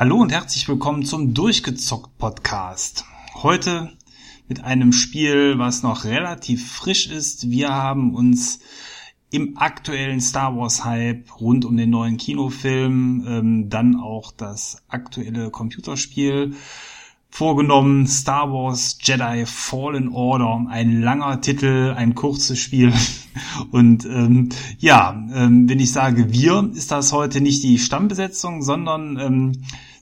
Hallo und herzlich willkommen zum Durchgezockt Podcast. Heute mit einem Spiel, was noch relativ frisch ist. Wir haben uns im aktuellen Star Wars Hype rund um den neuen Kinofilm ähm, dann auch das aktuelle Computerspiel vorgenommen. Star Wars Jedi Fallen Order. Ein langer Titel, ein kurzes Spiel. Und ähm, ja, ähm, wenn ich sage wir, ist das heute nicht die Stammbesetzung, sondern ähm,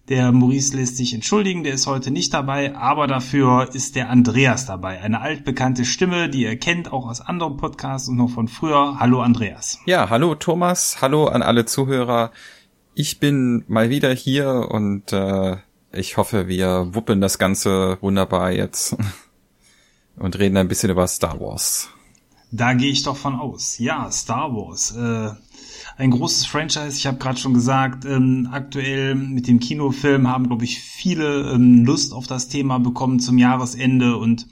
der Maurice lässt sich entschuldigen, der ist heute nicht dabei, aber dafür ist der Andreas dabei. Eine altbekannte Stimme, die ihr kennt, auch aus anderen Podcasts und noch von früher. Hallo Andreas. Ja, hallo Thomas, hallo an alle Zuhörer. Ich bin mal wieder hier und äh, ich hoffe, wir wuppeln das Ganze wunderbar jetzt und reden ein bisschen über Star Wars. Da gehe ich doch von aus. Ja, Star Wars. Äh, ein großes Franchise. Ich habe gerade schon gesagt, ähm, aktuell mit dem Kinofilm haben, glaube ich, viele ähm, Lust auf das Thema bekommen zum Jahresende und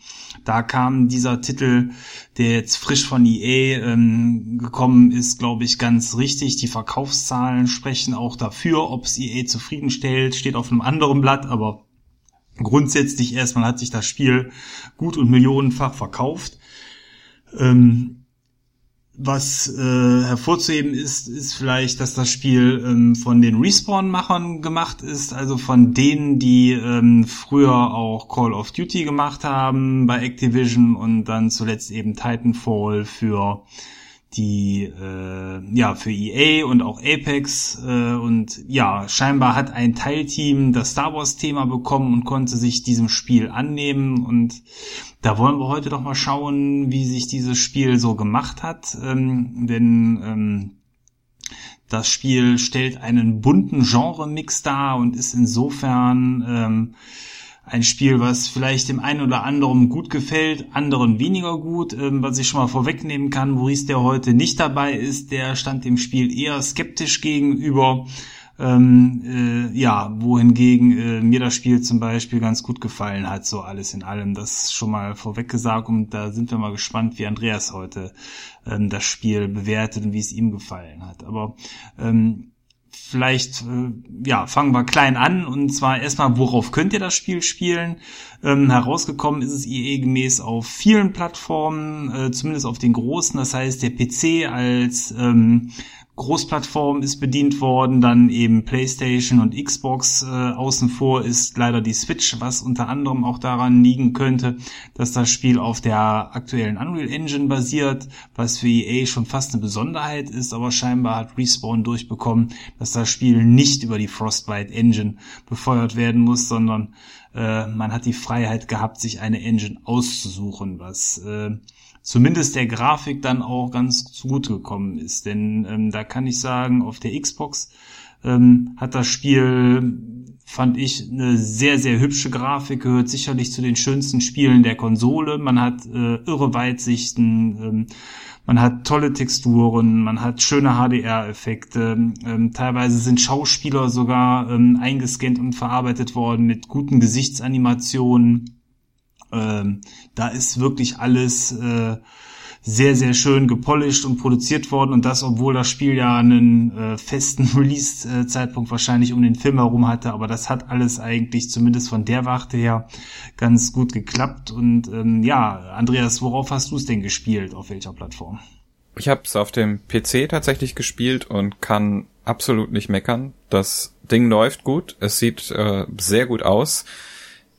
da kam dieser Titel, der jetzt frisch von EA ähm, gekommen ist, glaube ich, ganz richtig. Die Verkaufszahlen sprechen auch dafür, ob es EA zufriedenstellt, steht auf einem anderen Blatt, aber grundsätzlich erstmal hat sich das Spiel gut und millionenfach verkauft. Ähm, was äh, hervorzuheben ist, ist vielleicht, dass das Spiel ähm, von den Respawn-Machern gemacht ist, also von denen, die ähm, früher auch Call of Duty gemacht haben bei Activision und dann zuletzt eben Titanfall für die äh, ja für EA und auch Apex äh, und ja scheinbar hat ein Teilteam das Star Wars Thema bekommen und konnte sich diesem Spiel annehmen. Und da wollen wir heute doch mal schauen, wie sich dieses Spiel so gemacht hat, ähm, denn ähm, das Spiel stellt einen bunten Genre-Mix dar und ist insofern ähm, ein Spiel, was vielleicht dem einen oder anderen gut gefällt, anderen weniger gut. Ähm, was ich schon mal vorwegnehmen kann, Maurice, der heute nicht dabei ist, der stand dem Spiel eher skeptisch gegenüber. Ähm, äh, ja, wohingegen äh, mir das Spiel zum Beispiel ganz gut gefallen hat, so alles in allem. Das schon mal vorweg gesagt und da sind wir mal gespannt, wie Andreas heute ähm, das Spiel bewertet und wie es ihm gefallen hat. Aber ähm, vielleicht, äh, ja, fangen wir klein an und zwar erstmal, worauf könnt ihr das Spiel spielen? Ähm, herausgekommen ist es IE gemäß auf vielen Plattformen, äh, zumindest auf den großen, das heißt der PC als ähm, Großplattform ist bedient worden, dann eben PlayStation und Xbox äh, außen vor ist leider die Switch, was unter anderem auch daran liegen könnte, dass das Spiel auf der aktuellen Unreal Engine basiert, was für EA schon fast eine Besonderheit ist, aber scheinbar hat Respawn durchbekommen, dass das Spiel nicht über die Frostbite Engine befeuert werden muss, sondern äh, man hat die Freiheit gehabt, sich eine Engine auszusuchen, was äh, zumindest der Grafik dann auch ganz zugute gekommen ist. Denn ähm, da kann ich sagen, auf der Xbox ähm, hat das Spiel, fand ich, eine sehr, sehr hübsche Grafik, gehört sicherlich zu den schönsten Spielen der Konsole. Man hat äh, irre Weitsichten, ähm, man hat tolle Texturen, man hat schöne HDR-Effekte. Ähm, teilweise sind Schauspieler sogar ähm, eingescannt und verarbeitet worden mit guten Gesichtsanimationen. Ähm, da ist wirklich alles äh, sehr, sehr schön gepolished und produziert worden und das, obwohl das Spiel ja einen äh, festen Release-Zeitpunkt wahrscheinlich um den Film herum hatte, aber das hat alles eigentlich zumindest von der Warte her ganz gut geklappt und ähm, ja, Andreas, worauf hast du es denn gespielt, auf welcher Plattform? Ich habe es auf dem PC tatsächlich gespielt und kann absolut nicht meckern. Das Ding läuft gut, es sieht äh, sehr gut aus.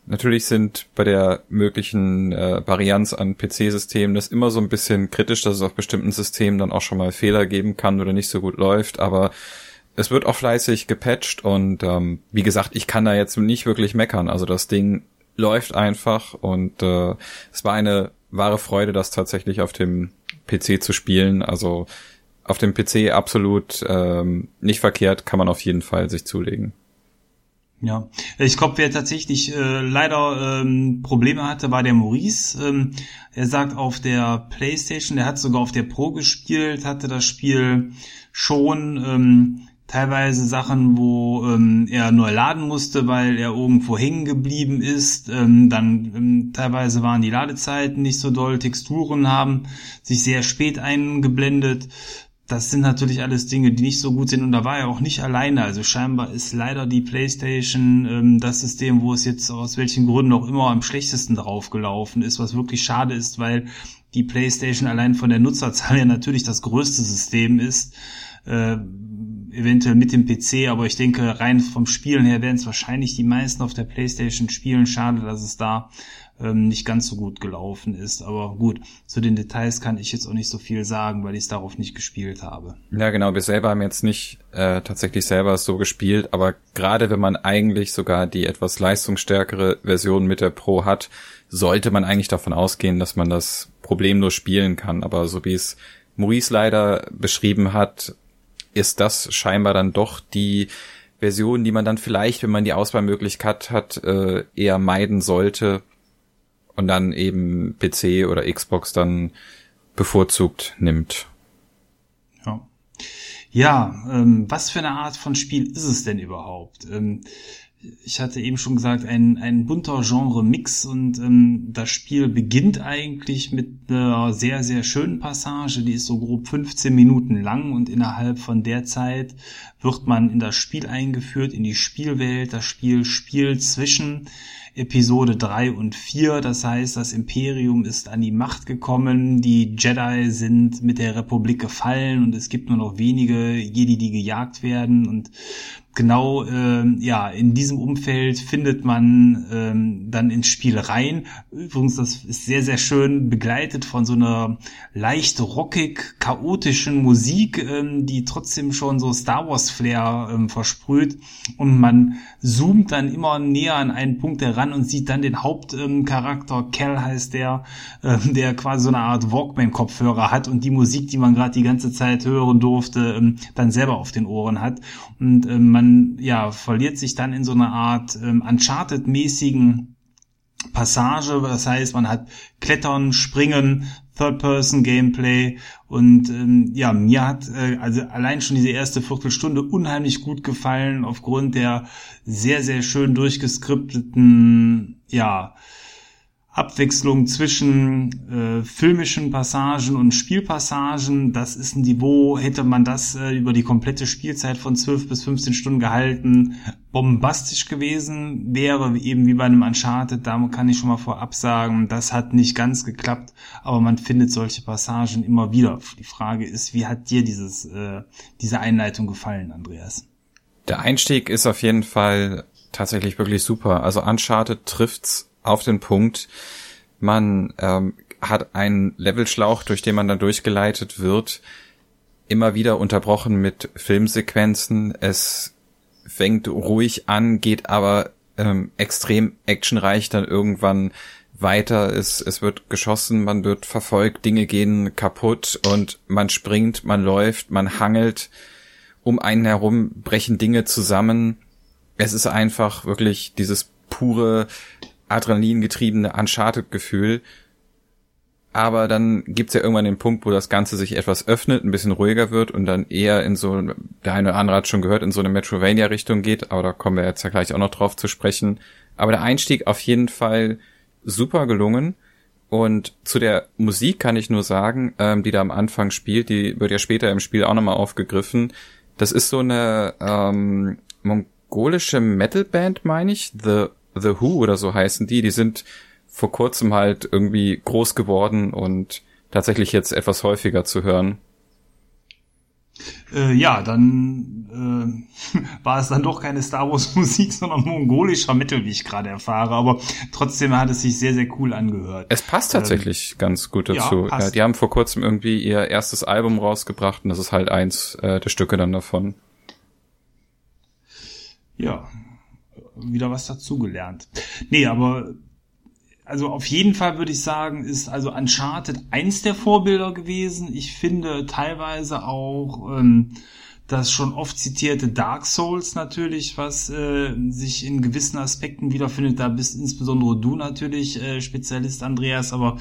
Natürlich sind bei der möglichen äh, Varianz an PC-Systemen das immer so ein bisschen kritisch, dass es auf bestimmten Systemen dann auch schon mal Fehler geben kann oder nicht so gut läuft, aber es wird auch fleißig gepatcht und ähm, wie gesagt, ich kann da jetzt nicht wirklich meckern. Also das Ding läuft einfach und äh, es war eine wahre Freude, das tatsächlich auf dem PC zu spielen. Also auf dem PC absolut ähm, nicht verkehrt, kann man auf jeden Fall sich zulegen. Ja, ich glaube, wer tatsächlich äh, leider ähm, Probleme hatte, war der Maurice. Ähm, er sagt auf der PlayStation, der hat sogar auf der Pro gespielt, hatte das Spiel schon ähm, teilweise Sachen, wo ähm, er neu laden musste, weil er irgendwo hängen geblieben ist. Ähm, dann ähm, teilweise waren die Ladezeiten nicht so doll, Texturen haben sich sehr spät eingeblendet. Das sind natürlich alles Dinge, die nicht so gut sind und da war er auch nicht alleine. Also scheinbar ist leider die PlayStation ähm, das System, wo es jetzt aus welchen Gründen auch immer am schlechtesten drauf gelaufen ist, was wirklich schade ist, weil die PlayStation allein von der Nutzerzahl ja natürlich das größte System ist. Äh, eventuell mit dem PC, aber ich denke, rein vom Spielen her werden es wahrscheinlich die meisten auf der PlayStation spielen. Schade, dass es da ähm, nicht ganz so gut gelaufen ist. Aber gut, zu den Details kann ich jetzt auch nicht so viel sagen, weil ich es darauf nicht gespielt habe. Ja, genau. Wir selber haben jetzt nicht äh, tatsächlich selber so gespielt, aber gerade wenn man eigentlich sogar die etwas leistungsstärkere Version mit der Pro hat, sollte man eigentlich davon ausgehen, dass man das problemlos spielen kann. Aber so wie es Maurice leider beschrieben hat, ist das scheinbar dann doch die Version, die man dann vielleicht, wenn man die Auswahlmöglichkeit hat, äh, eher meiden sollte und dann eben PC oder Xbox dann bevorzugt nimmt. Ja, ja ähm, was für eine Art von Spiel ist es denn überhaupt? Ähm, ich hatte eben schon gesagt, ein, ein bunter Genre-Mix und ähm, das Spiel beginnt eigentlich mit einer sehr, sehr schönen Passage, die ist so grob 15 Minuten lang und innerhalb von der Zeit wird man in das Spiel eingeführt, in die Spielwelt. Das Spiel spielt zwischen Episode 3 und 4. Das heißt, das Imperium ist an die Macht gekommen, die Jedi sind mit der Republik gefallen und es gibt nur noch wenige Jedi, die gejagt werden und genau äh, ja in diesem Umfeld findet man ähm, dann ins Spiel rein. Übrigens, das ist sehr sehr schön begleitet von so einer leicht rockig chaotischen Musik, ähm, die trotzdem schon so Star Wars Flair ähm, versprüht. Und man zoomt dann immer näher an einen Punkt heran und sieht dann den Hauptcharakter ähm, Cal heißt der, äh, der quasi so eine Art Walkman Kopfhörer hat und die Musik, die man gerade die ganze Zeit hören durfte, ähm, dann selber auf den Ohren hat. Und ähm, man man ja verliert sich dann in so einer Art ähm, Uncharted-mäßigen Passage. Das heißt, man hat Klettern, Springen, Third-Person-Gameplay und ähm, ja, mir hat äh, also allein schon diese erste Viertelstunde unheimlich gut gefallen aufgrund der sehr, sehr schön durchgeskripteten, ja, Abwechslung zwischen äh, filmischen Passagen und Spielpassagen. Das ist ein Niveau, hätte man das äh, über die komplette Spielzeit von 12 bis 15 Stunden gehalten, bombastisch gewesen wäre, eben wie bei einem Uncharted. Da kann ich schon mal vorab sagen, das hat nicht ganz geklappt, aber man findet solche Passagen immer wieder. Die Frage ist, wie hat dir dieses, äh, diese Einleitung gefallen, Andreas? Der Einstieg ist auf jeden Fall tatsächlich wirklich super. Also Uncharted trifft's auf den Punkt. Man ähm, hat einen Levelschlauch, durch den man dann durchgeleitet wird, immer wieder unterbrochen mit Filmsequenzen. Es fängt ruhig an, geht aber ähm, extrem actionreich dann irgendwann weiter. Es, es wird geschossen, man wird verfolgt, Dinge gehen kaputt und man springt, man läuft, man hangelt. Um einen herum brechen Dinge zusammen. Es ist einfach wirklich dieses pure adrenalingetriebene Uncharted-Gefühl. Aber dann gibt's ja irgendwann den Punkt, wo das Ganze sich etwas öffnet, ein bisschen ruhiger wird und dann eher in so, der eine oder andere hat schon gehört, in so eine Metrovania-Richtung geht, aber da kommen wir jetzt ja gleich auch noch drauf zu sprechen. Aber der Einstieg auf jeden Fall super gelungen. Und zu der Musik kann ich nur sagen, ähm, die da am Anfang spielt, die wird ja später im Spiel auch nochmal aufgegriffen. Das ist so eine ähm, mongolische Metalband, meine ich, The The Who oder so heißen die, die sind vor kurzem halt irgendwie groß geworden und tatsächlich jetzt etwas häufiger zu hören. Äh, ja, dann äh, war es dann doch keine Star Wars Musik, sondern mongolischer Metal, wie ich gerade erfahre. Aber trotzdem hat es sich sehr, sehr cool angehört. Es passt tatsächlich ähm, ganz gut dazu. Ja, ja, die haben vor kurzem irgendwie ihr erstes Album rausgebracht und das ist halt eins äh, der Stücke dann davon. Ja, wieder was dazugelernt. Nee, aber also auf jeden Fall würde ich sagen, ist also Uncharted eins der Vorbilder gewesen. Ich finde teilweise auch ähm, das schon oft zitierte Dark Souls natürlich, was äh, sich in gewissen Aspekten wiederfindet. Da bist insbesondere du natürlich äh, Spezialist, Andreas. Aber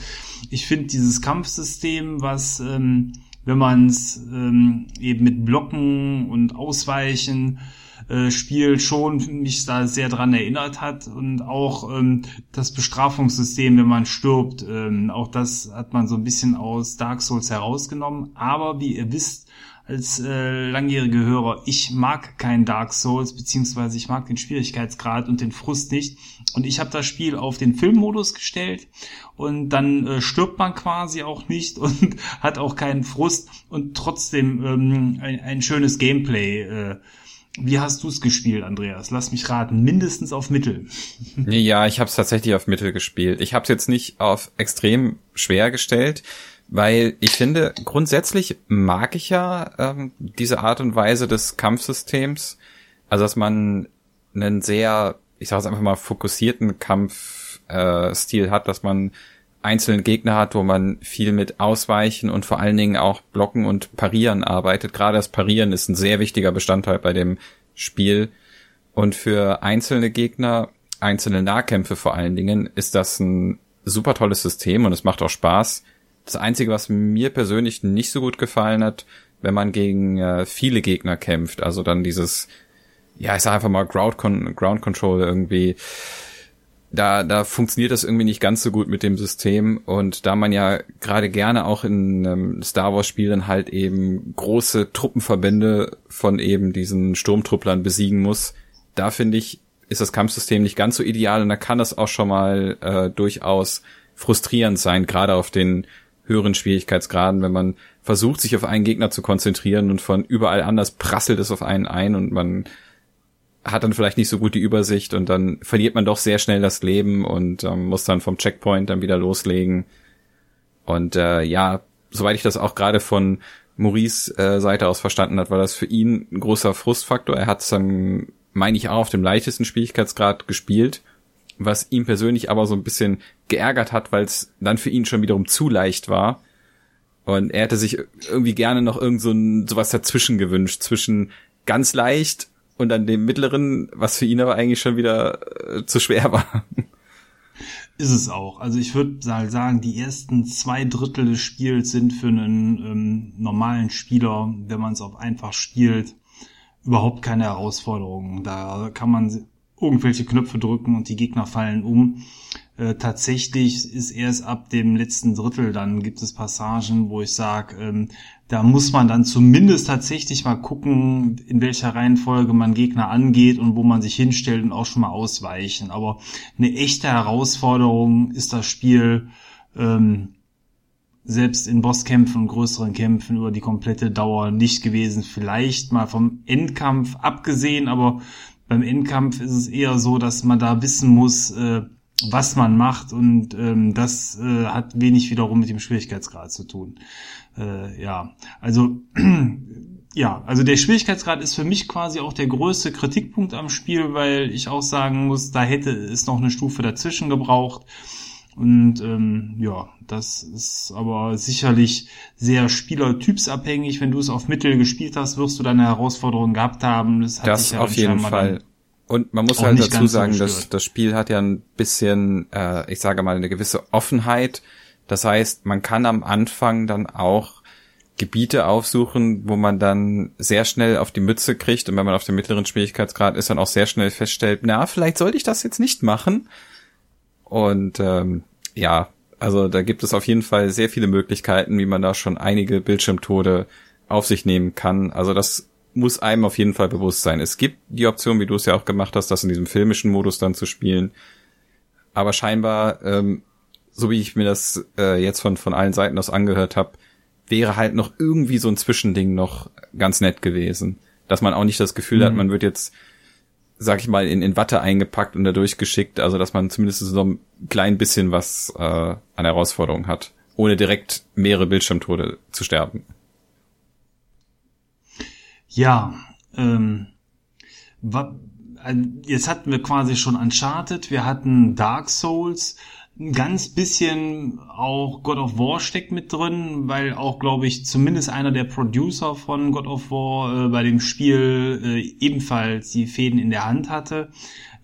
ich finde dieses Kampfsystem, was ähm, wenn man es ähm, eben mit Blocken und Ausweichen äh, Spiel schon mich da sehr dran erinnert hat und auch ähm, das Bestrafungssystem, wenn man stirbt, ähm, auch das hat man so ein bisschen aus Dark Souls herausgenommen. Aber wie ihr wisst, als äh, langjährige Hörer, ich mag kein Dark Souls, beziehungsweise ich mag den Schwierigkeitsgrad und den Frust nicht. Und ich habe das Spiel auf den Filmmodus gestellt und dann äh, stirbt man quasi auch nicht und hat auch keinen Frust und trotzdem ähm, ein, ein schönes Gameplay. Äh, wie hast du es gespielt, Andreas? Lass mich raten, mindestens auf Mittel. ja, ich habe es tatsächlich auf Mittel gespielt. Ich habe es jetzt nicht auf extrem schwer gestellt weil ich finde, grundsätzlich mag ich ja ähm, diese Art und Weise des Kampfsystems. Also, dass man einen sehr, ich sage es einfach mal, fokussierten Kampfstil äh, hat, dass man einzelne Gegner hat, wo man viel mit Ausweichen und vor allen Dingen auch Blocken und Parieren arbeitet. Gerade das Parieren ist ein sehr wichtiger Bestandteil bei dem Spiel. Und für einzelne Gegner, einzelne Nahkämpfe vor allen Dingen, ist das ein super tolles System und es macht auch Spaß das Einzige, was mir persönlich nicht so gut gefallen hat, wenn man gegen äh, viele Gegner kämpft, also dann dieses, ja, ich sag einfach mal Ground, Con Ground Control irgendwie, da, da funktioniert das irgendwie nicht ganz so gut mit dem System. Und da man ja gerade gerne auch in ähm, Star Wars Spielen halt eben große Truppenverbände von eben diesen Sturmtrupplern besiegen muss, da finde ich, ist das Kampfsystem nicht ganz so ideal. Und da kann das auch schon mal äh, durchaus frustrierend sein, gerade auf den höheren Schwierigkeitsgraden, wenn man versucht, sich auf einen Gegner zu konzentrieren und von überall anders prasselt es auf einen ein und man hat dann vielleicht nicht so gut die Übersicht und dann verliert man doch sehr schnell das Leben und ähm, muss dann vom Checkpoint dann wieder loslegen. Und äh, ja, soweit ich das auch gerade von Maurice äh, Seite aus verstanden hat, war das für ihn ein großer Frustfaktor. Er hat es dann, meine ich, auch auf dem leichtesten Schwierigkeitsgrad gespielt was ihm persönlich aber so ein bisschen geärgert hat, weil es dann für ihn schon wiederum zu leicht war. Und er hätte sich irgendwie gerne noch irgend so ein, sowas dazwischen gewünscht, zwischen ganz leicht und dann dem mittleren, was für ihn aber eigentlich schon wieder äh, zu schwer war. Ist es auch. Also ich würde sagen, die ersten zwei Drittel des Spiels sind für einen ähm, normalen Spieler, wenn man es auf einfach spielt, überhaupt keine Herausforderung. Da kann man irgendwelche Knöpfe drücken und die Gegner fallen um. Äh, tatsächlich ist erst ab dem letzten Drittel, dann gibt es Passagen, wo ich sage, ähm, da muss man dann zumindest tatsächlich mal gucken, in welcher Reihenfolge man Gegner angeht und wo man sich hinstellt und auch schon mal ausweichen. Aber eine echte Herausforderung ist das Spiel ähm, selbst in Bosskämpfen und größeren Kämpfen über die komplette Dauer nicht gewesen. Vielleicht mal vom Endkampf abgesehen, aber beim Endkampf ist es eher so, dass man da wissen muss, äh, was man macht und ähm, das äh, hat wenig wiederum mit dem Schwierigkeitsgrad zu tun. Äh, ja, also ja, also der Schwierigkeitsgrad ist für mich quasi auch der größte Kritikpunkt am Spiel, weil ich auch sagen muss, da hätte es noch eine Stufe dazwischen gebraucht. Und ähm, ja, das ist aber sicherlich sehr spielertypsabhängig. Wenn du es auf Mittel gespielt hast, wirst du deine Herausforderungen gehabt haben. Das, hat das auf jeden Fall. Und man muss halt dazu sagen, dass das Spiel hat ja ein bisschen, äh, ich sage mal, eine gewisse Offenheit. Das heißt, man kann am Anfang dann auch Gebiete aufsuchen, wo man dann sehr schnell auf die Mütze kriegt und wenn man auf dem mittleren Schwierigkeitsgrad ist, dann auch sehr schnell feststellt, na, vielleicht sollte ich das jetzt nicht machen. Und ähm, ja, also da gibt es auf jeden Fall sehr viele Möglichkeiten, wie man da schon einige Bildschirmtode auf sich nehmen kann. Also das muss einem auf jeden Fall bewusst sein. Es gibt die Option, wie du es ja auch gemacht hast, das in diesem filmischen Modus dann zu spielen. Aber scheinbar, ähm, so wie ich mir das äh, jetzt von, von allen Seiten aus angehört habe, wäre halt noch irgendwie so ein Zwischending noch ganz nett gewesen. Dass man auch nicht das Gefühl mhm. hat, man wird jetzt sag ich mal, in, in Watte eingepackt und dadurch geschickt, also dass man zumindest so ein klein bisschen was äh, an Herausforderungen hat, ohne direkt mehrere Bildschirmtode zu sterben. Ja, ähm, jetzt hatten wir quasi schon Uncharted, wir hatten Dark Souls, ein ganz bisschen auch God of War steckt mit drin, weil auch, glaube ich, zumindest einer der Producer von God of War äh, bei dem Spiel äh, ebenfalls die Fäden in der Hand hatte.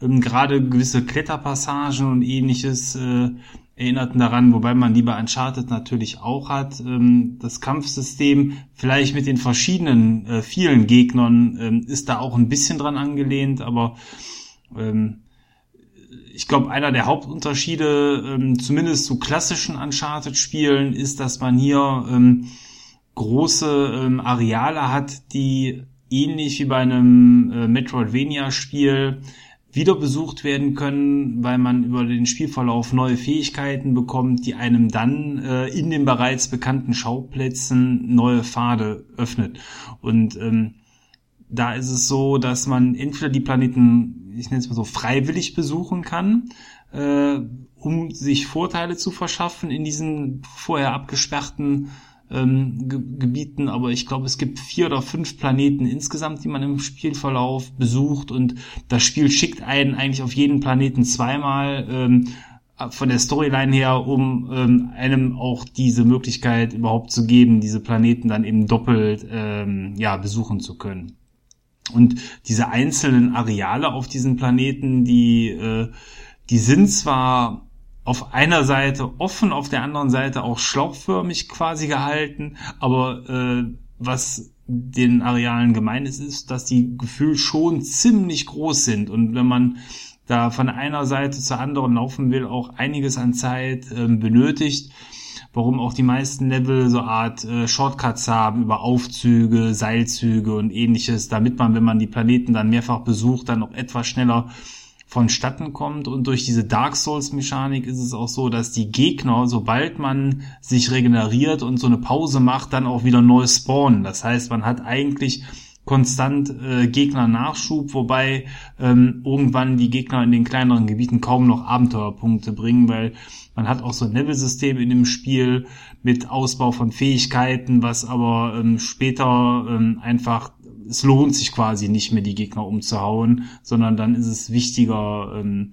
Ähm, Gerade gewisse Kletterpassagen und ähnliches äh, erinnerten daran, wobei man die bei Uncharted natürlich auch hat. Ähm, das Kampfsystem, vielleicht mit den verschiedenen, äh, vielen Gegnern, ähm, ist da auch ein bisschen dran angelehnt, aber ähm, ich glaube, einer der Hauptunterschiede, ähm, zumindest zu klassischen Uncharted-Spielen, ist, dass man hier ähm, große ähm, Areale hat, die ähnlich wie bei einem äh, Metroidvania-Spiel wieder besucht werden können, weil man über den Spielverlauf neue Fähigkeiten bekommt, die einem dann äh, in den bereits bekannten Schauplätzen neue Pfade öffnet. Und ähm, da ist es so, dass man entweder die Planeten, ich nenne es mal so, freiwillig besuchen kann, äh, um sich Vorteile zu verschaffen in diesen vorher abgesperrten ähm, Ge Gebieten, aber ich glaube, es gibt vier oder fünf Planeten insgesamt, die man im Spielverlauf besucht und das Spiel schickt einen eigentlich auf jeden Planeten zweimal ähm, von der Storyline her, um ähm, einem auch diese Möglichkeit überhaupt zu geben, diese Planeten dann eben doppelt ähm, ja besuchen zu können. Und diese einzelnen Areale auf diesen Planeten, die äh, die sind zwar auf einer Seite offen, auf der anderen Seite auch schlauchförmig quasi gehalten, aber äh, was den Arealen gemein ist, ist, dass die Gefühl schon ziemlich groß sind. Und wenn man da von einer Seite zur anderen laufen will, auch einiges an Zeit äh, benötigt, warum auch die meisten Level so Art äh, Shortcuts haben über Aufzüge, Seilzüge und ähnliches, damit man, wenn man die Planeten dann mehrfach besucht, dann auch etwas schneller vonstatten kommt. Und durch diese Dark Souls-Mechanik ist es auch so, dass die Gegner, sobald man sich regeneriert und so eine Pause macht, dann auch wieder neu spawnen. Das heißt, man hat eigentlich konstant äh, Gegner-Nachschub, wobei ähm, irgendwann die Gegner in den kleineren Gebieten kaum noch Abenteuerpunkte bringen, weil man hat auch so ein Level-System in dem Spiel mit Ausbau von Fähigkeiten, was aber ähm, später ähm, einfach es lohnt sich quasi nicht mehr, die Gegner umzuhauen, sondern dann ist es wichtiger, ähm,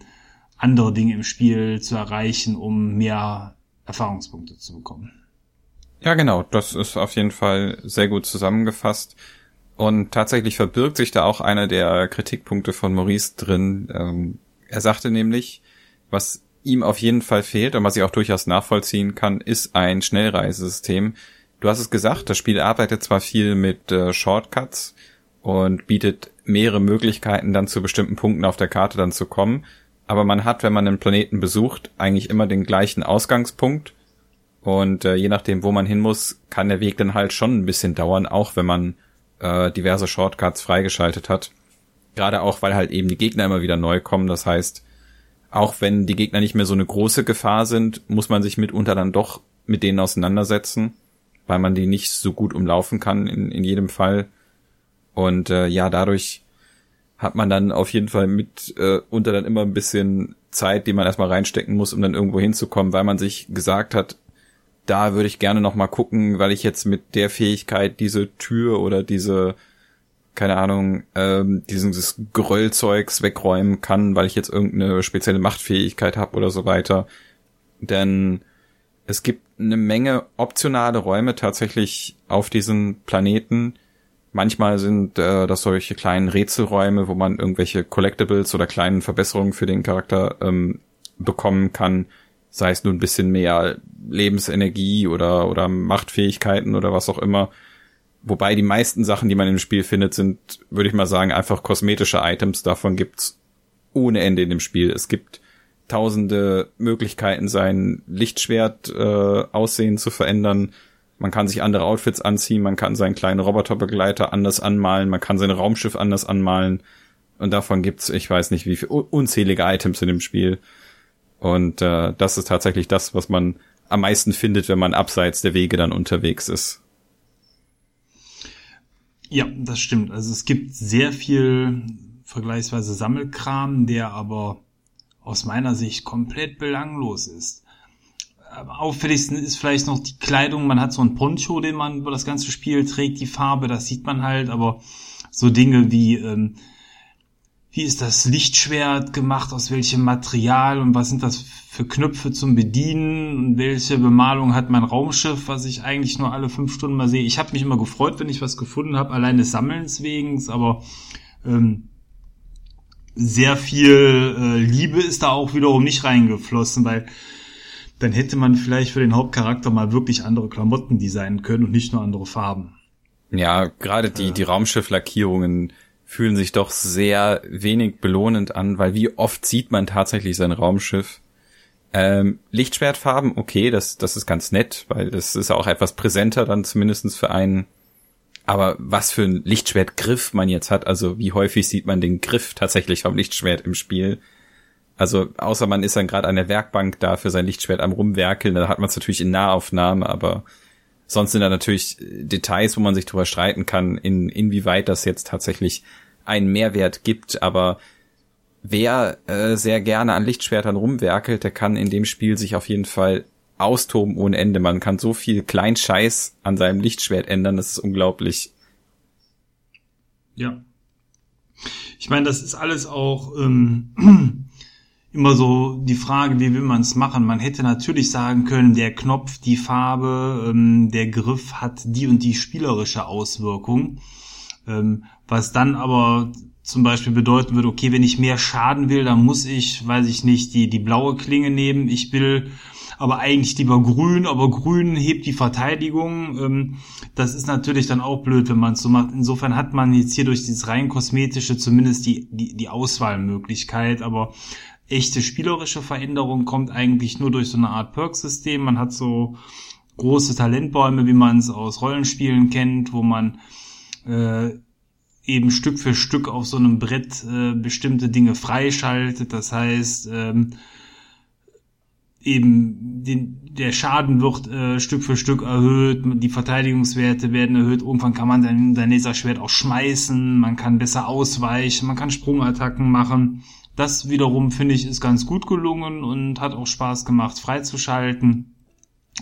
andere Dinge im Spiel zu erreichen, um mehr Erfahrungspunkte zu bekommen. Ja, genau, das ist auf jeden Fall sehr gut zusammengefasst. Und tatsächlich verbirgt sich da auch einer der Kritikpunkte von Maurice drin. Ähm, er sagte nämlich, was ihm auf jeden Fall fehlt und was ich auch durchaus nachvollziehen kann, ist ein Schnellreisesystem. Du hast es gesagt, das Spiel arbeitet zwar viel mit äh, Shortcuts, und bietet mehrere Möglichkeiten, dann zu bestimmten Punkten auf der Karte dann zu kommen. Aber man hat, wenn man einen Planeten besucht, eigentlich immer den gleichen Ausgangspunkt. Und äh, je nachdem, wo man hin muss, kann der Weg dann halt schon ein bisschen dauern, auch wenn man äh, diverse Shortcuts freigeschaltet hat. Gerade auch, weil halt eben die Gegner immer wieder neu kommen. Das heißt, auch wenn die Gegner nicht mehr so eine große Gefahr sind, muss man sich mitunter dann doch mit denen auseinandersetzen, weil man die nicht so gut umlaufen kann in, in jedem Fall. Und äh, ja, dadurch hat man dann auf jeden Fall mit äh, unter dann immer ein bisschen Zeit, die man erstmal reinstecken muss, um dann irgendwo hinzukommen, weil man sich gesagt hat, da würde ich gerne noch mal gucken, weil ich jetzt mit der Fähigkeit diese Tür oder diese keine Ahnung, ähm, dieses Geröllzeugs wegräumen kann, weil ich jetzt irgendeine spezielle Machtfähigkeit habe oder so weiter. Denn es gibt eine Menge optionale Räume tatsächlich auf diesen Planeten, Manchmal sind äh, das solche kleinen Rätselräume, wo man irgendwelche Collectibles oder kleinen Verbesserungen für den Charakter ähm, bekommen kann, sei es nur ein bisschen mehr Lebensenergie oder oder Machtfähigkeiten oder was auch immer. Wobei die meisten Sachen, die man im Spiel findet, sind, würde ich mal sagen, einfach kosmetische Items. Davon gibt's ohne Ende in dem Spiel. Es gibt tausende Möglichkeiten, sein Lichtschwert äh, Aussehen zu verändern man kann sich andere Outfits anziehen, man kann seinen kleinen Roboterbegleiter anders anmalen, man kann sein Raumschiff anders anmalen. Und davon gibt's, ich weiß nicht wie viele, unzählige Items in dem Spiel. Und äh, das ist tatsächlich das, was man am meisten findet, wenn man abseits der Wege dann unterwegs ist. Ja, das stimmt. Also es gibt sehr viel vergleichsweise Sammelkram, der aber aus meiner Sicht komplett belanglos ist. Am auffälligsten ist vielleicht noch die Kleidung. Man hat so ein Poncho, den man über das ganze Spiel trägt, die Farbe, das sieht man halt, aber so Dinge wie, ähm, wie ist das Lichtschwert gemacht, aus welchem Material? Und was sind das für Knöpfe zum Bedienen? Und welche Bemalung hat mein Raumschiff, was ich eigentlich nur alle fünf Stunden mal sehe. Ich habe mich immer gefreut, wenn ich was gefunden habe, allein des Sammelns wegen, aber ähm, sehr viel äh, Liebe ist da auch wiederum nicht reingeflossen, weil dann hätte man vielleicht für den Hauptcharakter mal wirklich andere Klamotten designen können und nicht nur andere Farben. Ja, gerade die, die Raumschifflackierungen fühlen sich doch sehr wenig belohnend an, weil wie oft sieht man tatsächlich sein Raumschiff? Ähm, Lichtschwertfarben, okay, das, das ist ganz nett, weil das ist auch etwas präsenter dann zumindestens für einen. Aber was für ein Lichtschwertgriff man jetzt hat, also wie häufig sieht man den Griff tatsächlich vom Lichtschwert im Spiel? Also außer man ist dann gerade an der Werkbank da für sein Lichtschwert am rumwerkeln, dann hat man es natürlich in Nahaufnahme, aber sonst sind da natürlich Details, wo man sich drüber streiten kann, in, inwieweit das jetzt tatsächlich einen Mehrwert gibt, aber wer äh, sehr gerne an Lichtschwertern rumwerkelt, der kann in dem Spiel sich auf jeden Fall austoben ohne Ende. Man kann so viel Kleinscheiß an seinem Lichtschwert ändern, das ist unglaublich. Ja. Ich meine, das ist alles auch ähm, immer so die Frage, wie will man es machen. Man hätte natürlich sagen können, der Knopf, die Farbe, ähm, der Griff hat die und die spielerische Auswirkung. Ähm, was dann aber zum Beispiel bedeuten würde, okay, wenn ich mehr Schaden will, dann muss ich, weiß ich nicht, die, die blaue Klinge nehmen. Ich will aber eigentlich lieber grün, aber grün hebt die Verteidigung. Ähm, das ist natürlich dann auch blöd, wenn man es so macht. Insofern hat man jetzt hier durch dieses rein kosmetische zumindest die, die, die Auswahlmöglichkeit, aber echte spielerische Veränderung kommt eigentlich nur durch so eine Art Perk-System. Man hat so große Talentbäume, wie man es aus Rollenspielen kennt, wo man äh, eben Stück für Stück auf so einem Brett äh, bestimmte Dinge freischaltet. Das heißt, ähm, eben den, der Schaden wird äh, Stück für Stück erhöht, die Verteidigungswerte werden erhöht. Irgendwann kann man sein, sein Laserschwert auch schmeißen, man kann besser ausweichen, man kann Sprungattacken machen. Das wiederum finde ich ist ganz gut gelungen und hat auch Spaß gemacht freizuschalten.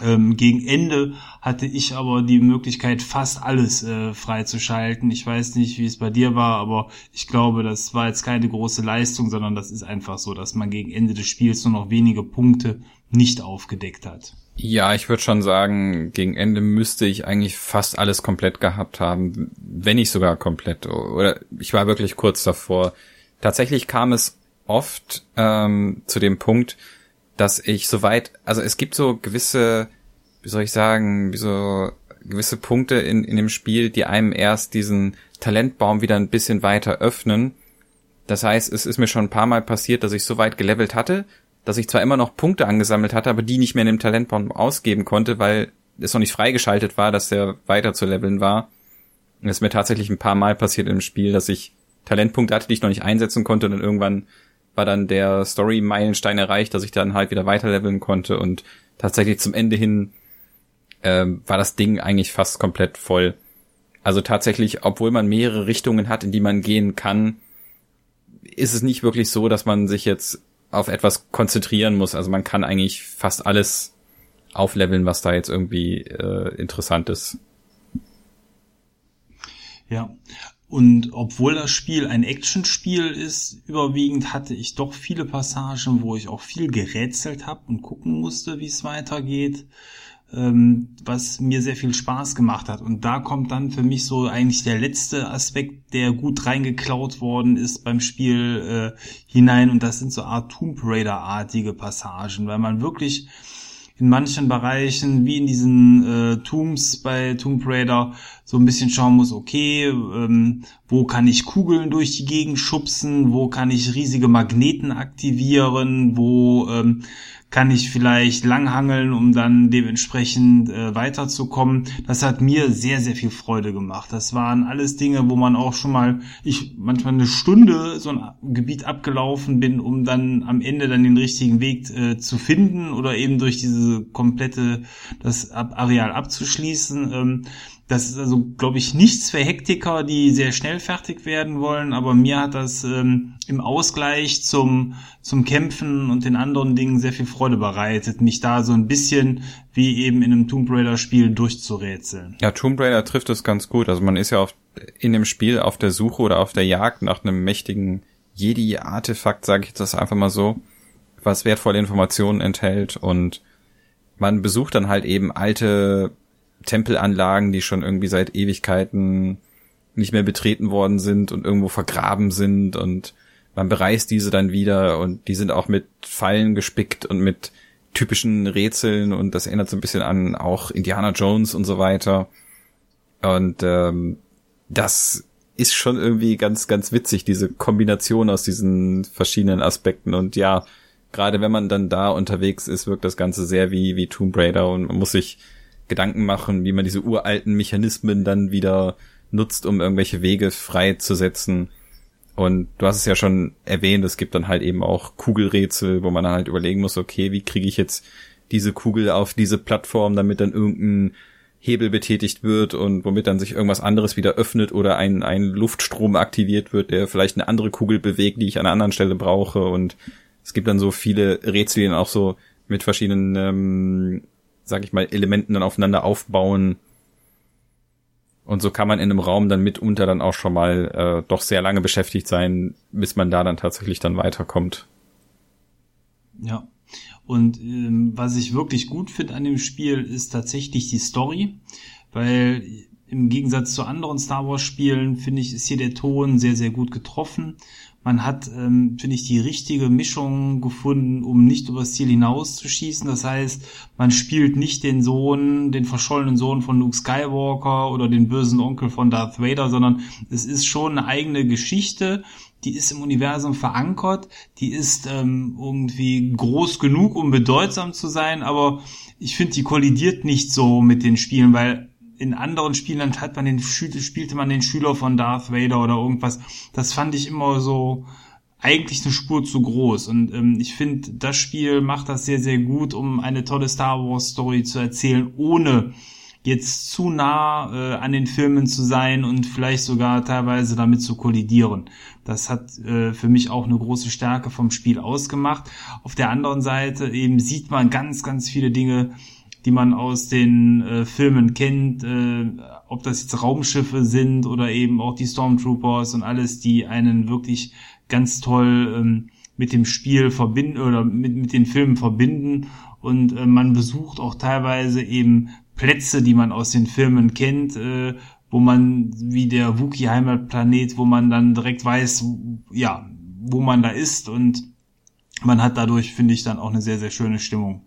Ähm, gegen Ende hatte ich aber die Möglichkeit, fast alles äh, freizuschalten. Ich weiß nicht, wie es bei dir war, aber ich glaube, das war jetzt keine große Leistung, sondern das ist einfach so, dass man gegen Ende des Spiels nur noch wenige Punkte nicht aufgedeckt hat. Ja, ich würde schon sagen, gegen Ende müsste ich eigentlich fast alles komplett gehabt haben, wenn nicht sogar komplett. Oder ich war wirklich kurz davor. Tatsächlich kam es oft ähm, zu dem Punkt, dass ich soweit, also es gibt so gewisse, wie soll ich sagen, wie so gewisse Punkte in, in dem Spiel, die einem erst diesen Talentbaum wieder ein bisschen weiter öffnen. Das heißt, es ist mir schon ein paar Mal passiert, dass ich so weit gelevelt hatte, dass ich zwar immer noch Punkte angesammelt hatte, aber die nicht mehr in dem Talentbaum ausgeben konnte, weil es noch nicht freigeschaltet war, dass der weiter zu leveln war. Und es ist mir tatsächlich ein paar Mal passiert im Spiel, dass ich Talentpunkte hatte, die ich noch nicht einsetzen konnte und dann irgendwann war dann der Story-Meilenstein erreicht, dass ich dann halt wieder weiterleveln konnte und tatsächlich zum Ende hin ähm, war das Ding eigentlich fast komplett voll. Also tatsächlich, obwohl man mehrere Richtungen hat, in die man gehen kann, ist es nicht wirklich so, dass man sich jetzt auf etwas konzentrieren muss. Also man kann eigentlich fast alles aufleveln, was da jetzt irgendwie äh, interessant ist. Ja, und obwohl das Spiel ein Actionspiel ist, überwiegend hatte ich doch viele Passagen, wo ich auch viel gerätselt habe und gucken musste, wie es weitergeht, ähm, was mir sehr viel Spaß gemacht hat. Und da kommt dann für mich so eigentlich der letzte Aspekt, der gut reingeklaut worden ist beim Spiel äh, hinein. Und das sind so Art Tomb Raider-artige Passagen, weil man wirklich in manchen Bereichen, wie in diesen äh, Tombs bei Tomb Raider, so ein bisschen schauen muss, okay, ähm, wo kann ich Kugeln durch die Gegend schubsen, wo kann ich riesige Magneten aktivieren, wo ähm, kann ich vielleicht langhangeln, um dann dementsprechend äh, weiterzukommen. Das hat mir sehr, sehr viel Freude gemacht. Das waren alles Dinge, wo man auch schon mal, ich manchmal eine Stunde so ein Gebiet abgelaufen bin, um dann am Ende dann den richtigen Weg äh, zu finden oder eben durch diese komplette, das Areal abzuschließen. Ähm, das ist also, glaube ich, nichts für Hektiker, die sehr schnell fertig werden wollen, aber mir hat das ähm, im Ausgleich zum, zum Kämpfen und den anderen Dingen sehr viel Freude bereitet, mich da so ein bisschen wie eben in einem Tomb Raider Spiel durchzurätseln. Ja, Tomb Raider trifft es ganz gut. Also man ist ja auf, in dem Spiel auf der Suche oder auf der Jagd nach einem mächtigen Jedi-Artefakt, sage ich das einfach mal so, was wertvolle Informationen enthält und man besucht dann halt eben alte Tempelanlagen, die schon irgendwie seit Ewigkeiten nicht mehr betreten worden sind und irgendwo vergraben sind und man bereist diese dann wieder und die sind auch mit Fallen gespickt und mit typischen Rätseln und das erinnert so ein bisschen an auch Indiana Jones und so weiter. Und ähm, das ist schon irgendwie ganz, ganz witzig, diese Kombination aus diesen verschiedenen Aspekten. Und ja, gerade wenn man dann da unterwegs ist, wirkt das Ganze sehr wie, wie Tomb Raider und man muss sich Gedanken machen, wie man diese uralten Mechanismen dann wieder nutzt, um irgendwelche Wege freizusetzen. Und du hast es ja schon erwähnt, es gibt dann halt eben auch Kugelrätsel, wo man dann halt überlegen muss, okay, wie kriege ich jetzt diese Kugel auf diese Plattform, damit dann irgendein Hebel betätigt wird und womit dann sich irgendwas anderes wieder öffnet oder ein, ein Luftstrom aktiviert wird, der vielleicht eine andere Kugel bewegt, die ich an einer anderen Stelle brauche. Und es gibt dann so viele Rätsel, die dann auch so mit verschiedenen, ähm, sag ich mal, Elementen dann aufeinander aufbauen. Und so kann man in einem Raum dann mitunter dann auch schon mal äh, doch sehr lange beschäftigt sein, bis man da dann tatsächlich dann weiterkommt. Ja, und ähm, was ich wirklich gut finde an dem Spiel, ist tatsächlich die Story, weil im Gegensatz zu anderen Star Wars Spielen finde ich, ist hier der Ton sehr, sehr gut getroffen. Man hat, ähm, finde ich, die richtige Mischung gefunden, um nicht übers Ziel hinauszuschießen. Das heißt, man spielt nicht den Sohn, den verschollenen Sohn von Luke Skywalker oder den bösen Onkel von Darth Vader, sondern es ist schon eine eigene Geschichte. Die ist im Universum verankert, die ist ähm, irgendwie groß genug, um bedeutsam zu sein, aber ich finde, die kollidiert nicht so mit den Spielen, weil in anderen Spielen hat man den spielte man den Schüler von Darth Vader oder irgendwas. Das fand ich immer so eigentlich eine Spur zu groß. Und ähm, ich finde, das Spiel macht das sehr, sehr gut, um eine tolle Star Wars Story zu erzählen, ohne jetzt zu nah äh, an den Filmen zu sein und vielleicht sogar teilweise damit zu kollidieren. Das hat äh, für mich auch eine große Stärke vom Spiel ausgemacht. Auf der anderen Seite eben sieht man ganz, ganz viele Dinge, die man aus den äh, Filmen kennt, äh, ob das jetzt Raumschiffe sind oder eben auch die Stormtroopers und alles, die einen wirklich ganz toll ähm, mit dem Spiel verbinden oder mit, mit den Filmen verbinden und äh, man besucht auch teilweise eben Plätze, die man aus den Filmen kennt, äh, wo man wie der Wookie Heimatplanet, wo man dann direkt weiß, ja, wo man da ist und man hat dadurch, finde ich, dann auch eine sehr, sehr schöne Stimmung.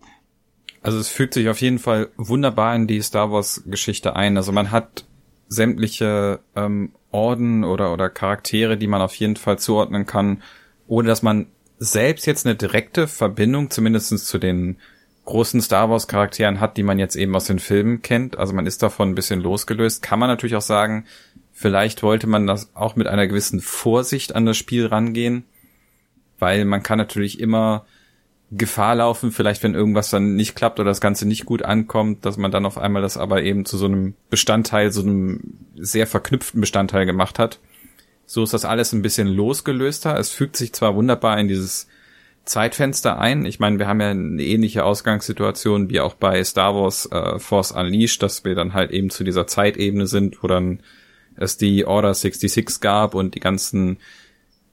Also es fügt sich auf jeden Fall wunderbar in die Star Wars Geschichte ein. Also man hat sämtliche ähm, Orden oder, oder Charaktere, die man auf jeden Fall zuordnen kann, ohne dass man selbst jetzt eine direkte Verbindung zumindestens zu den großen Star Wars Charakteren hat, die man jetzt eben aus den Filmen kennt. Also man ist davon ein bisschen losgelöst. Kann man natürlich auch sagen, vielleicht wollte man das auch mit einer gewissen Vorsicht an das Spiel rangehen, weil man kann natürlich immer Gefahr laufen, vielleicht wenn irgendwas dann nicht klappt oder das Ganze nicht gut ankommt, dass man dann auf einmal das aber eben zu so einem Bestandteil, so einem sehr verknüpften Bestandteil gemacht hat. So ist das alles ein bisschen losgelöster. Es fügt sich zwar wunderbar in dieses Zeitfenster ein. Ich meine, wir haben ja eine ähnliche Ausgangssituation wie auch bei Star Wars äh, Force Unleashed, dass wir dann halt eben zu dieser Zeitebene sind, wo dann es die Order 66 gab und die ganzen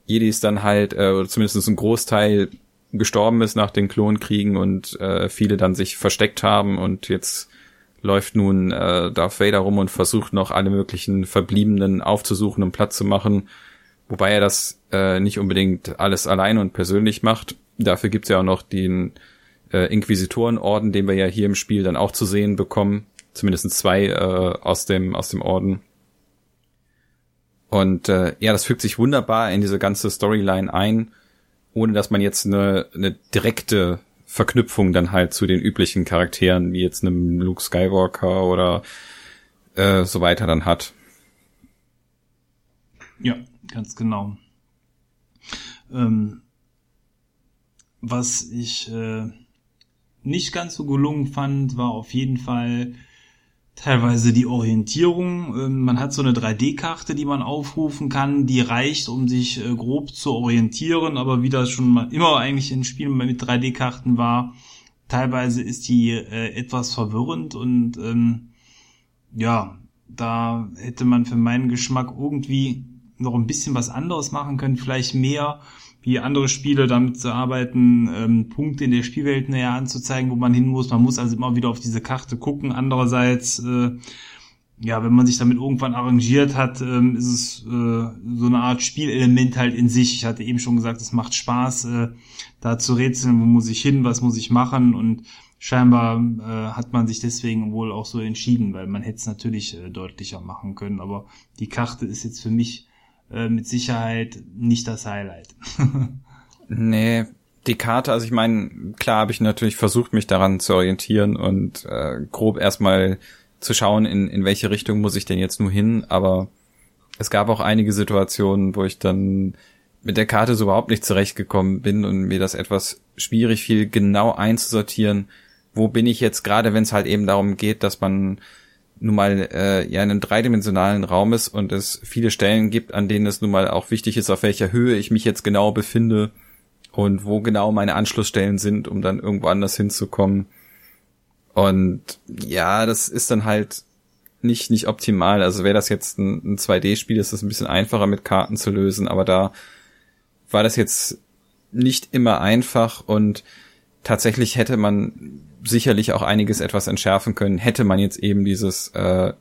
Jedis dann halt, äh, oder zumindest ein Großteil gestorben ist nach den Klonkriegen und äh, viele dann sich versteckt haben und jetzt läuft nun äh, Darth Vader rum und versucht noch alle möglichen Verbliebenen aufzusuchen und Platz zu machen Wobei er das äh, nicht unbedingt alles allein und persönlich macht. Dafür gibt's ja auch noch den äh, Inquisitorenorden, den wir ja hier im Spiel dann auch zu sehen bekommen. Zumindest zwei äh, aus dem aus dem Orden. Und äh, ja, das fügt sich wunderbar in diese ganze Storyline ein, ohne dass man jetzt eine, eine direkte Verknüpfung dann halt zu den üblichen Charakteren, wie jetzt einem Luke Skywalker oder äh, so weiter dann hat. Ja, Ganz genau. Ähm, was ich äh, nicht ganz so gelungen fand, war auf jeden Fall teilweise die Orientierung. Ähm, man hat so eine 3D-Karte, die man aufrufen kann, die reicht, um sich äh, grob zu orientieren, aber wie das schon mal immer eigentlich in Spielen mit 3D-Karten war, teilweise ist die äh, etwas verwirrend und ähm, ja, da hätte man für meinen Geschmack irgendwie noch ein bisschen was anderes machen können, vielleicht mehr wie andere Spiele damit zu arbeiten, ähm, Punkte in der Spielwelt näher anzuzeigen, wo man hin muss. Man muss also immer wieder auf diese Karte gucken. Andererseits, äh, ja, wenn man sich damit irgendwann arrangiert hat, ähm, ist es äh, so eine Art Spielelement halt in sich. Ich hatte eben schon gesagt, es macht Spaß, äh, da zu rätseln, wo muss ich hin, was muss ich machen und scheinbar äh, hat man sich deswegen wohl auch so entschieden, weil man hätte es natürlich äh, deutlicher machen können. Aber die Karte ist jetzt für mich äh, mit Sicherheit nicht das Highlight. nee, die Karte, also ich meine, klar habe ich natürlich versucht, mich daran zu orientieren und äh, grob erstmal zu schauen, in, in welche Richtung muss ich denn jetzt nur hin, aber es gab auch einige Situationen, wo ich dann mit der Karte so überhaupt nicht zurechtgekommen bin und mir das etwas schwierig fiel, genau einzusortieren, wo bin ich jetzt gerade, wenn es halt eben darum geht, dass man nun mal äh, ja in einem dreidimensionalen Raum ist und es viele Stellen gibt, an denen es nun mal auch wichtig ist, auf welcher Höhe ich mich jetzt genau befinde und wo genau meine Anschlussstellen sind, um dann irgendwo anders hinzukommen. Und ja, das ist dann halt nicht, nicht optimal. Also wäre das jetzt ein, ein 2D-Spiel, ist das ein bisschen einfacher mit Karten zu lösen, aber da war das jetzt nicht immer einfach und tatsächlich hätte man sicherlich auch einiges etwas entschärfen können, hätte man jetzt eben dieses äh,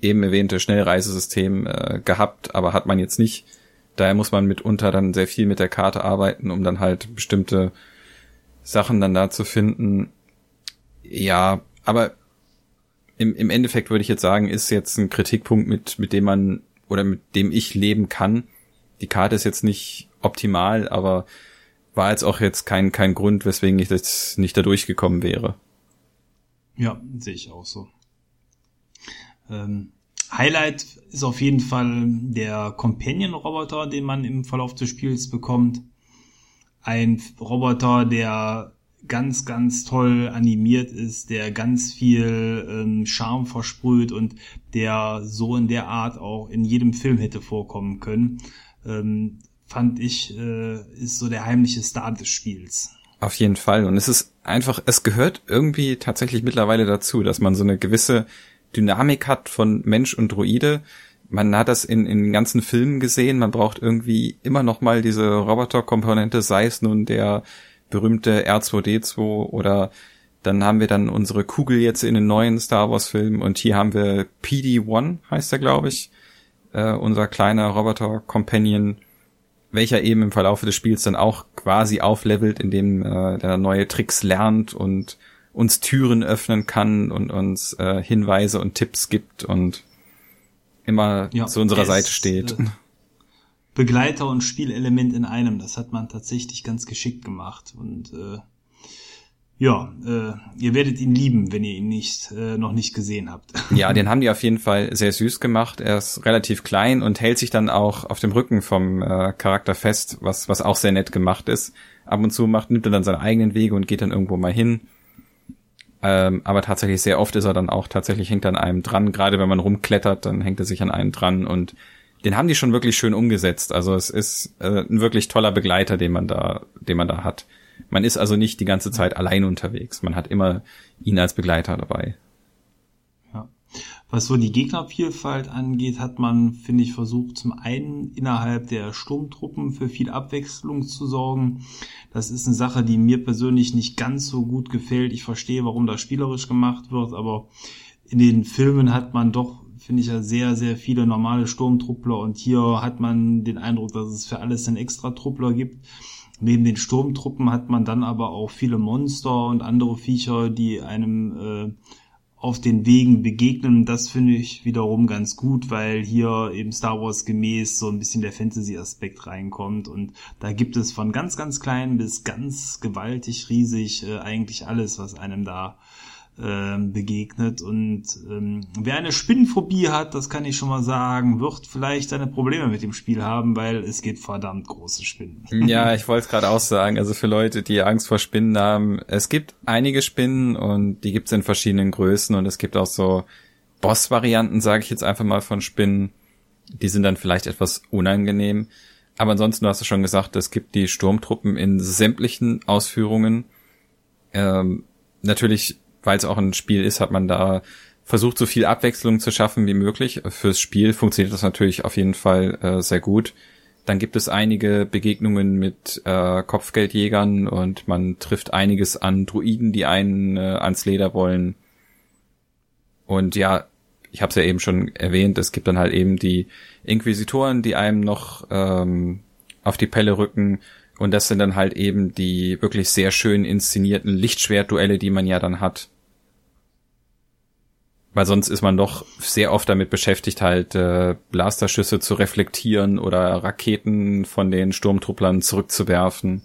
eben erwähnte Schnellreisesystem äh, gehabt, aber hat man jetzt nicht. Daher muss man mitunter dann sehr viel mit der Karte arbeiten, um dann halt bestimmte Sachen dann da zu finden. Ja, aber im, im Endeffekt würde ich jetzt sagen, ist jetzt ein Kritikpunkt, mit, mit dem man oder mit dem ich leben kann. Die Karte ist jetzt nicht optimal, aber war jetzt auch jetzt kein, kein Grund, weswegen ich jetzt nicht da durchgekommen wäre. Ja, sehe ich auch so. Ähm, Highlight ist auf jeden Fall der Companion-Roboter, den man im Verlauf des Spiels bekommt. Ein Roboter, der ganz, ganz toll animiert ist, der ganz viel ähm, Charme versprüht und der so in der Art auch in jedem Film hätte vorkommen können. Ähm, fand ich, äh, ist so der heimliche Star des Spiels. Auf jeden Fall. Und es ist einfach, es gehört irgendwie tatsächlich mittlerweile dazu, dass man so eine gewisse Dynamik hat von Mensch und Droide. Man hat das in, in ganzen Filmen gesehen. Man braucht irgendwie immer noch mal diese Roboter-Komponente, sei es nun der berühmte R2D2 oder dann haben wir dann unsere Kugel jetzt in den neuen Star Wars Filmen und hier haben wir PD-1, heißt er, glaube ich, äh, unser kleiner Roboter-Companion, welcher eben im Verlauf des Spiels dann auch quasi auflevelt, indem äh, der neue Tricks lernt und uns Türen öffnen kann und uns äh, Hinweise und Tipps gibt und immer ja, zu unserer Seite steht. Äh, Begleiter und Spielelement in einem, das hat man tatsächlich ganz geschickt gemacht und äh, ja, äh, ihr werdet ihn lieben, wenn ihr ihn nicht äh, noch nicht gesehen habt. Ja, den haben die auf jeden Fall sehr süß gemacht. Er ist relativ klein und hält sich dann auch auf dem Rücken vom äh, Charakter fest, was was auch sehr nett gemacht ist. Ab und zu macht nimmt er dann seine eigenen Wege und geht dann irgendwo mal hin. Ähm, aber tatsächlich sehr oft ist er dann auch tatsächlich hängt an einem dran. Gerade wenn man rumklettert, dann hängt er sich an einen dran und den haben die schon wirklich schön umgesetzt. Also es ist äh, ein wirklich toller Begleiter, den man da, den man da hat. Man ist also nicht die ganze Zeit allein unterwegs. Man hat immer ihn als Begleiter dabei. Ja. Was so die Gegnervielfalt angeht, hat man, finde ich, versucht, zum einen innerhalb der Sturmtruppen für viel Abwechslung zu sorgen. Das ist eine Sache, die mir persönlich nicht ganz so gut gefällt. Ich verstehe, warum das spielerisch gemacht wird, aber in den Filmen hat man doch finde ich ja sehr, sehr viele normale Sturmtruppler und hier hat man den Eindruck, dass es für alles einen extra Truppler gibt. Neben den Sturmtruppen hat man dann aber auch viele Monster und andere Viecher, die einem äh, auf den Wegen begegnen. Das finde ich wiederum ganz gut, weil hier eben Star Wars gemäß so ein bisschen der Fantasy-Aspekt reinkommt. Und da gibt es von ganz, ganz klein bis ganz gewaltig riesig äh, eigentlich alles, was einem da ähm, begegnet. Und ähm, wer eine Spinnenphobie hat, das kann ich schon mal sagen, wird vielleicht seine Probleme mit dem Spiel haben, weil es gibt verdammt große Spinnen. Ja, ich wollte es gerade auch sagen. Also für Leute, die Angst vor Spinnen haben, es gibt einige Spinnen und die gibt es in verschiedenen Größen und es gibt auch so Boss-Varianten, sage ich jetzt einfach mal von Spinnen. Die sind dann vielleicht etwas unangenehm. Aber ansonsten, du hast du schon gesagt, es gibt die Sturmtruppen in sämtlichen Ausführungen. Ähm, natürlich weil es auch ein Spiel ist, hat man da versucht, so viel Abwechslung zu schaffen wie möglich. Fürs Spiel funktioniert das natürlich auf jeden Fall äh, sehr gut. Dann gibt es einige Begegnungen mit äh, Kopfgeldjägern und man trifft einiges an Druiden, die einen äh, ans Leder wollen. Und ja, ich habe es ja eben schon erwähnt, es gibt dann halt eben die Inquisitoren, die einem noch ähm, auf die Pelle rücken und das sind dann halt eben die wirklich sehr schön inszenierten Lichtschwertduelle, die man ja dann hat. Weil sonst ist man doch sehr oft damit beschäftigt, halt äh, Blasterschüsse zu reflektieren oder Raketen von den Sturmtrupplern zurückzuwerfen.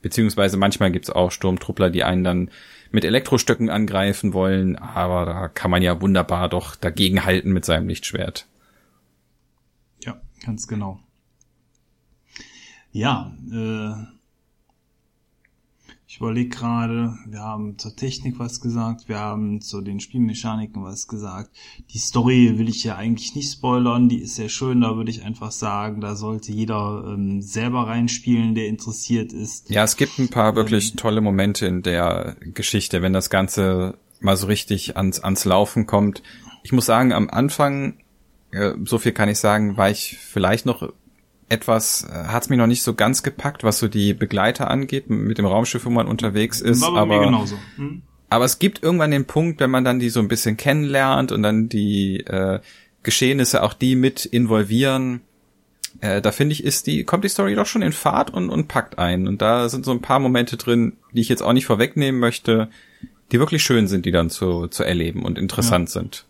Beziehungsweise manchmal gibt's auch Sturmtruppler, die einen dann mit Elektrostöcken angreifen wollen, aber da kann man ja wunderbar doch dagegen halten mit seinem Lichtschwert. Ja, ganz genau. Ja, äh, ich überlege gerade, wir haben zur Technik was gesagt, wir haben zu den Spielmechaniken was gesagt. Die Story will ich ja eigentlich nicht spoilern, die ist sehr schön, da würde ich einfach sagen, da sollte jeder ähm, selber reinspielen, der interessiert ist. Ja, es gibt ein paar wirklich ähm, tolle Momente in der Geschichte, wenn das Ganze mal so richtig ans, ans Laufen kommt. Ich muss sagen, am Anfang, äh, so viel kann ich sagen, war ich vielleicht noch etwas äh, hat es mich noch nicht so ganz gepackt, was so die Begleiter angeht, mit dem Raumschiff, wo man unterwegs ist. War aber, genauso. Hm? aber es gibt irgendwann den Punkt, wenn man dann die so ein bisschen kennenlernt und dann die äh, Geschehnisse auch die mit involvieren. Äh, da finde ich, ist die, kommt die Story doch schon in Fahrt und, und packt ein. Und da sind so ein paar Momente drin, die ich jetzt auch nicht vorwegnehmen möchte, die wirklich schön sind, die dann zu, zu erleben und interessant ja. sind.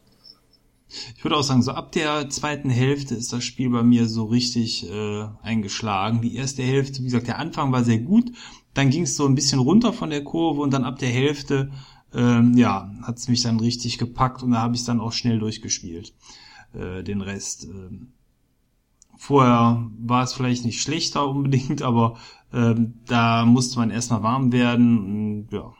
Ich würde auch sagen, so ab der zweiten Hälfte ist das Spiel bei mir so richtig äh, eingeschlagen. Die erste Hälfte, wie gesagt, der Anfang war sehr gut, dann ging es so ein bisschen runter von der Kurve und dann ab der Hälfte, ähm, ja, hat es mich dann richtig gepackt und da habe ich dann auch schnell durchgespielt, äh, den Rest. Äh. Vorher war es vielleicht nicht schlechter unbedingt, aber ähm, da musste man erstmal warm werden. Und, ja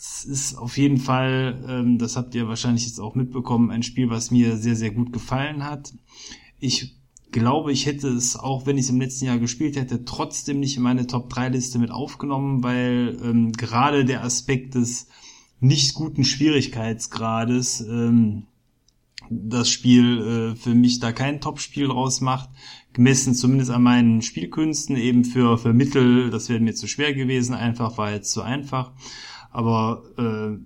es ist auf jeden Fall, ähm, das habt ihr wahrscheinlich jetzt auch mitbekommen, ein Spiel, was mir sehr, sehr gut gefallen hat. Ich glaube, ich hätte es, auch wenn ich es im letzten Jahr gespielt hätte, trotzdem nicht in meine Top-3-Liste mit aufgenommen, weil ähm, gerade der Aspekt des nicht guten Schwierigkeitsgrades ähm, das Spiel äh, für mich da kein Top-Spiel draus macht, gemessen zumindest an meinen Spielkünsten, eben für, für Mittel, das wäre mir zu schwer gewesen, einfach war jetzt zu einfach. Aber äh,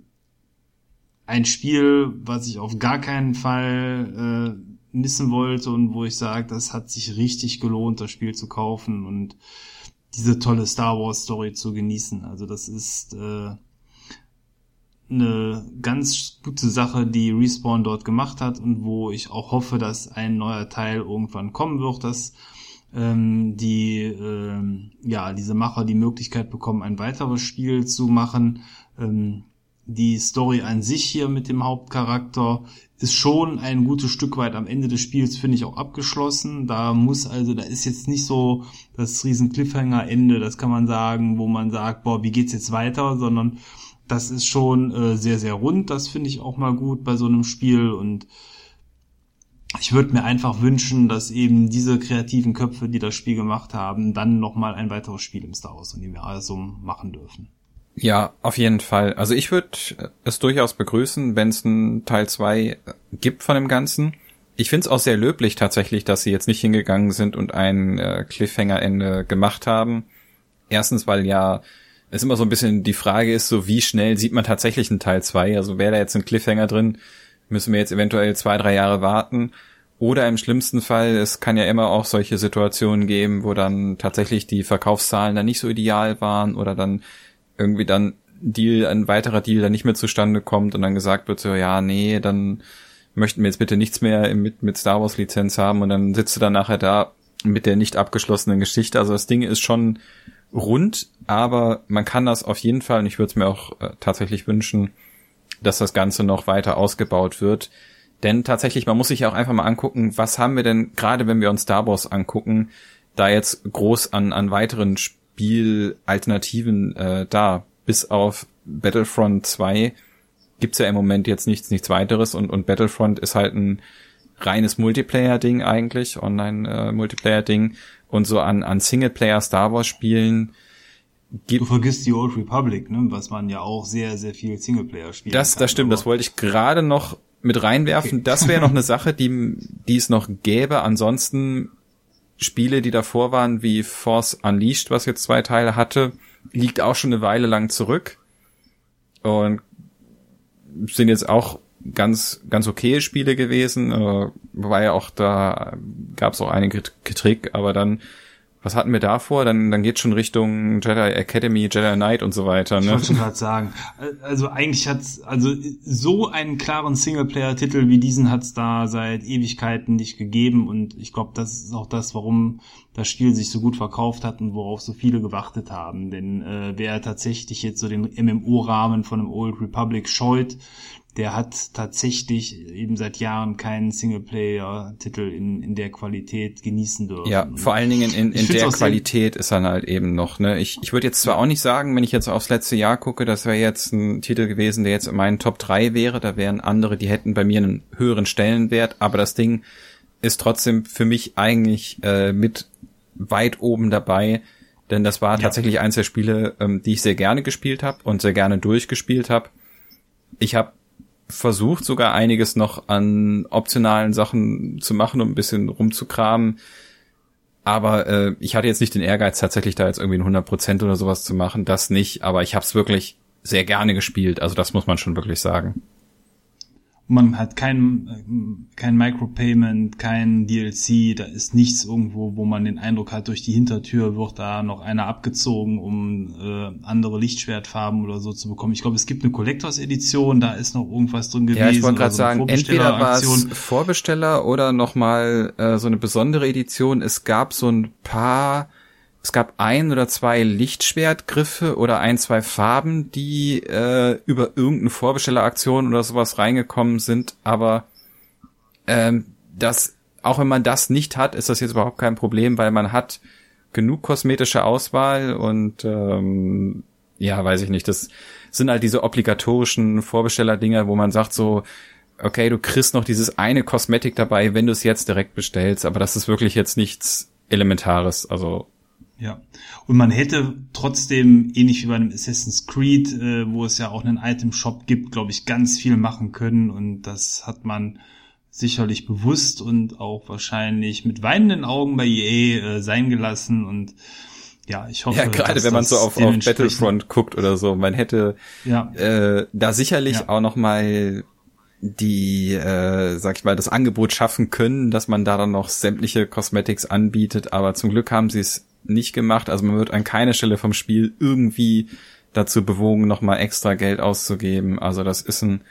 ein Spiel, was ich auf gar keinen Fall äh, missen wollte und wo ich sage, das hat sich richtig gelohnt, das Spiel zu kaufen und diese tolle Star Wars Story zu genießen. Also das ist äh, eine ganz gute Sache, die Respawn dort gemacht hat und wo ich auch hoffe, dass ein neuer Teil irgendwann kommen wird, dass ähm, die ähm, ja diese Macher die Möglichkeit bekommen, ein weiteres Spiel zu machen. Ähm, die Story an sich hier mit dem Hauptcharakter ist schon ein gutes Stück weit am Ende des Spiels, finde ich, auch abgeschlossen. Da muss also, da ist jetzt nicht so das riesen Cliffhanger-Ende, das kann man sagen, wo man sagt, boah, wie geht's jetzt weiter, sondern das ist schon äh, sehr, sehr rund. Das finde ich auch mal gut bei so einem Spiel und ich würde mir einfach wünschen, dass eben diese kreativen Köpfe, die das Spiel gemacht haben, dann nochmal ein weiteres Spiel im Star Wars-Universum machen dürfen. Ja, auf jeden Fall. Also ich würde es durchaus begrüßen, wenn es einen Teil zwei gibt von dem Ganzen. Ich finde es auch sehr löblich tatsächlich, dass sie jetzt nicht hingegangen sind und ein äh, Cliffhanger-Ende gemacht haben. Erstens, weil ja es immer so ein bisschen die Frage ist, so wie schnell sieht man tatsächlich einen Teil zwei. Also wäre da jetzt ein Cliffhanger drin, müssen wir jetzt eventuell zwei, drei Jahre warten. Oder im schlimmsten Fall, es kann ja immer auch solche Situationen geben, wo dann tatsächlich die Verkaufszahlen dann nicht so ideal waren oder dann irgendwie dann Deal, ein weiterer Deal dann nicht mehr zustande kommt und dann gesagt wird so, ja, nee, dann möchten wir jetzt bitte nichts mehr mit, mit Star Wars Lizenz haben und dann sitzt du dann nachher da mit der nicht abgeschlossenen Geschichte. Also das Ding ist schon rund, aber man kann das auf jeden Fall, und ich würde es mir auch äh, tatsächlich wünschen, dass das Ganze noch weiter ausgebaut wird. Denn tatsächlich, man muss sich auch einfach mal angucken, was haben wir denn, gerade wenn wir uns Star Wars angucken, da jetzt groß an, an weiteren Spielalternativen äh, da. Bis auf Battlefront 2 gibt's ja im Moment jetzt nichts, nichts weiteres und, und Battlefront ist halt ein reines Multiplayer-Ding eigentlich, Online-Multiplayer-Ding und so an, an Singleplayer Star Wars Spielen gibt. Du vergisst die Old Republic, ne? was man ja auch sehr, sehr viel Singleplayer spielt. Das, das stimmt, das wollte ich gerade noch mit reinwerfen. Okay. Das wäre noch eine Sache, die, die es noch gäbe. Ansonsten Spiele, die davor waren, wie Force Unleashed, was jetzt zwei Teile hatte, liegt auch schon eine Weile lang zurück. Und sind jetzt auch ganz, ganz okay Spiele gewesen, äh, wobei auch da gab es auch einige Kritik, aber dann was hatten wir davor? Dann, dann geht schon Richtung Jedi Academy, Jedi Knight und so weiter. Ne? Ich wollte schon gerade sagen. Also eigentlich hat's also so einen klaren Singleplayer-Titel wie diesen hat's da seit Ewigkeiten nicht gegeben und ich glaube, das ist auch das, warum das Spiel sich so gut verkauft hat und worauf so viele gewartet haben. Denn äh, wer tatsächlich jetzt so den MMO-Rahmen von einem Old Republic scheut, der hat tatsächlich eben seit Jahren keinen Singleplayer-Titel in, in der Qualität genießen dürfen. Ja, vor allen Dingen in, in, der Qualität ist dann halt eben noch, ne? Ich, ich würde jetzt zwar auch nicht sagen, wenn ich jetzt aufs letzte Jahr gucke, das wäre jetzt ein Titel gewesen, der jetzt in meinen Top 3 wäre, da wären andere, die hätten bei mir einen höheren Stellenwert, aber das Ding ist trotzdem für mich eigentlich äh, mit weit oben dabei, denn das war ja. tatsächlich eins der Spiele, ähm, die ich sehr gerne gespielt habe und sehr gerne durchgespielt habe. Ich habe versucht sogar einiges noch an optionalen Sachen zu machen, um ein bisschen rumzukramen. Aber äh, ich hatte jetzt nicht den Ehrgeiz, tatsächlich da jetzt irgendwie ein 100% oder sowas zu machen. Das nicht, aber ich habe es wirklich sehr gerne gespielt. Also das muss man schon wirklich sagen man hat kein, kein Micropayment, kein DLC, da ist nichts irgendwo, wo man den Eindruck hat, durch die Hintertür wird da noch einer abgezogen, um äh, andere Lichtschwertfarben oder so zu bekommen. Ich glaube, es gibt eine Collectors Edition, da ist noch irgendwas drin gewesen. Ja, ich wollte gerade so sagen, entweder war es Vorbesteller oder nochmal äh, so eine besondere Edition. Es gab so ein paar es gab ein oder zwei Lichtschwertgriffe oder ein, zwei Farben, die äh, über irgendeine Vorbestelleraktion oder sowas reingekommen sind, aber ähm, das, auch wenn man das nicht hat, ist das jetzt überhaupt kein Problem, weil man hat genug kosmetische Auswahl und ähm, ja, weiß ich nicht, das sind halt diese obligatorischen Vorbestellerdinger, wo man sagt so, okay, du kriegst noch dieses eine Kosmetik dabei, wenn du es jetzt direkt bestellst, aber das ist wirklich jetzt nichts Elementares, also ja. Und man hätte trotzdem, ähnlich wie bei einem Assassin's Creed, äh, wo es ja auch einen Item-Shop gibt, glaube ich, ganz viel machen können. Und das hat man sicherlich bewusst und auch wahrscheinlich mit weinenden Augen bei EA äh, sein gelassen. Und ja, ich hoffe, ja, gerade wenn man so auf, auf Battlefront guckt oder so, man hätte ja. äh, da sicherlich ja. auch noch mal die, äh, sag ich mal, das Angebot schaffen können, dass man da dann noch sämtliche Cosmetics anbietet. Aber zum Glück haben sie es nicht gemacht. Also man wird an keiner Stelle vom Spiel irgendwie dazu bewogen, nochmal extra Geld auszugeben. Also das ist ein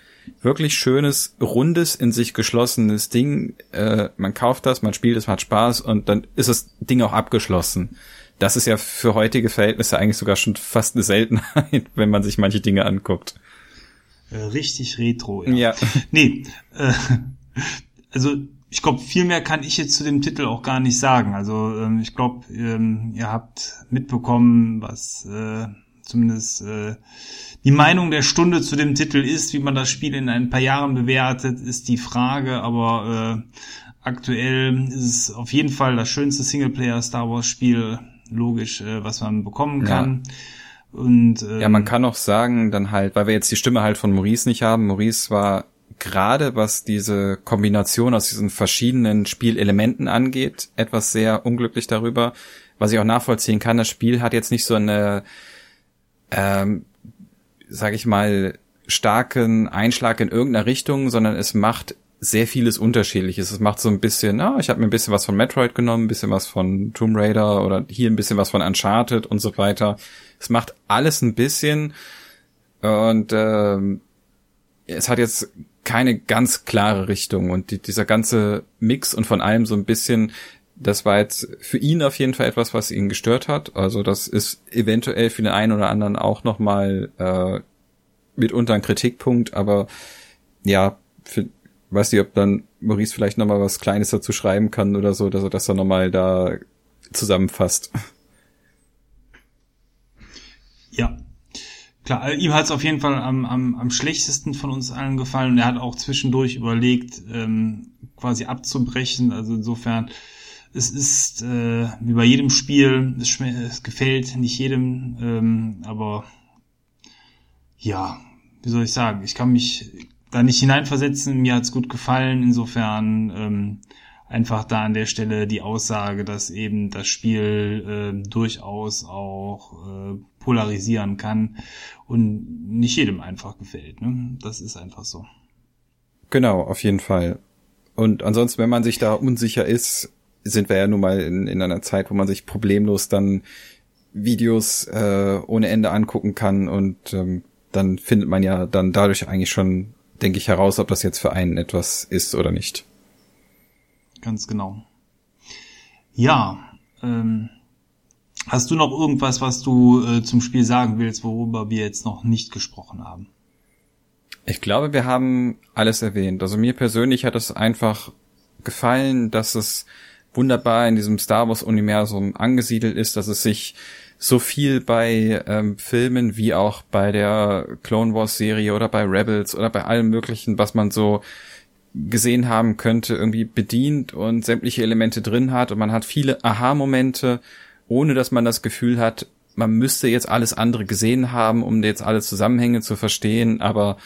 wirklich schönes, rundes, in sich geschlossenes Ding. Äh, man kauft das, man spielt es, man hat Spaß und dann ist das Ding auch abgeschlossen. Das ist ja für heutige Verhältnisse eigentlich sogar schon fast eine Seltenheit, wenn man sich manche Dinge anguckt. Äh, richtig retro, ja. ja. Nee, äh, also ich glaube, viel mehr kann ich jetzt zu dem Titel auch gar nicht sagen. Also ähm, ich glaube, ähm, ihr habt mitbekommen, was äh, zumindest äh, die Meinung der Stunde zu dem Titel ist. Wie man das Spiel in ein paar Jahren bewertet, ist die Frage. Aber äh, aktuell ist es auf jeden Fall das schönste Singleplayer Star Wars Spiel, logisch, äh, was man bekommen kann. Ja. Und ähm, ja, man kann auch sagen, dann halt, weil wir jetzt die Stimme halt von Maurice nicht haben. Maurice war gerade was diese Kombination aus diesen verschiedenen Spielelementen angeht, etwas sehr unglücklich darüber. Was ich auch nachvollziehen kann, das Spiel hat jetzt nicht so eine, ähm, sag ich mal, starken Einschlag in irgendeiner Richtung, sondern es macht sehr vieles Unterschiedliches. Es macht so ein bisschen, na, ich habe mir ein bisschen was von Metroid genommen, ein bisschen was von Tomb Raider oder hier ein bisschen was von Uncharted und so weiter. Es macht alles ein bisschen und ähm, es hat jetzt keine ganz klare Richtung und die, dieser ganze Mix und von allem so ein bisschen, das war jetzt für ihn auf jeden Fall etwas, was ihn gestört hat. Also das ist eventuell für den einen oder anderen auch nochmal äh, mitunter ein Kritikpunkt, aber ja, für, weiß nicht, ob dann Maurice vielleicht nochmal was Kleines dazu schreiben kann oder so, dass er das dann nochmal da zusammenfasst. Ja, Klar, äh, ihm hat es auf jeden Fall am, am, am schlechtesten von uns allen gefallen und er hat auch zwischendurch überlegt, ähm, quasi abzubrechen. Also insofern, es ist äh, wie bei jedem Spiel, es, es gefällt nicht jedem, ähm, aber ja, wie soll ich sagen, ich kann mich da nicht hineinversetzen, mir hat's gut gefallen, insofern ähm, einfach da an der Stelle die Aussage, dass eben das Spiel äh, durchaus auch äh, polarisieren kann und nicht jedem einfach gefällt. Ne? Das ist einfach so. Genau, auf jeden Fall. Und ansonsten, wenn man sich da unsicher ist, sind wir ja nun mal in, in einer Zeit, wo man sich problemlos dann Videos äh, ohne Ende angucken kann und ähm, dann findet man ja dann dadurch eigentlich schon, denke ich, heraus, ob das jetzt für einen etwas ist oder nicht. Ganz genau. Ja, ähm, hast du noch irgendwas, was du äh, zum Spiel sagen willst, worüber wir jetzt noch nicht gesprochen haben? Ich glaube, wir haben alles erwähnt. Also mir persönlich hat es einfach gefallen, dass es wunderbar in diesem Star Wars Universum angesiedelt ist, dass es sich so viel bei ähm, Filmen wie auch bei der Clone Wars Serie oder bei Rebels oder bei allem möglichen, was man so gesehen haben könnte, irgendwie bedient und sämtliche Elemente drin hat und man hat viele Aha-Momente, ohne dass man das Gefühl hat, man müsste jetzt alles andere gesehen haben, um jetzt alle Zusammenhänge zu verstehen, aber